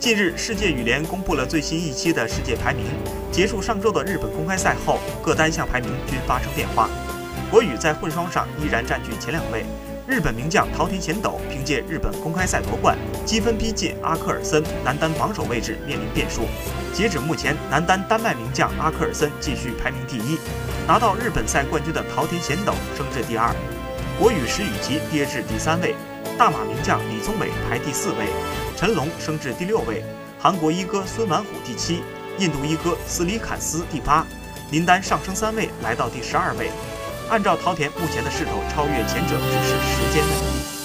近日，世界羽联公布了最新一期的世界排名。结束上周的日本公开赛后，各单项排名均发生变化。国羽在混双上依然占据前两位。日本名将桃田贤斗凭借日本公开赛夺冠，积分逼近阿克尔森，男单榜首位置面临变数。截止目前，男单丹麦名将阿克尔森继续排名第一，拿到日本赛冠军的桃田贤斗升至第二。国羽石宇奇跌至第三位，大马名将李宗伟排第四位。陈龙升至第六位，韩国一哥孙完虎第七，印度一哥斯里坎斯第八，林丹上升三位来到第十二位。按照桃田目前的势头，超越前者只是时间问题。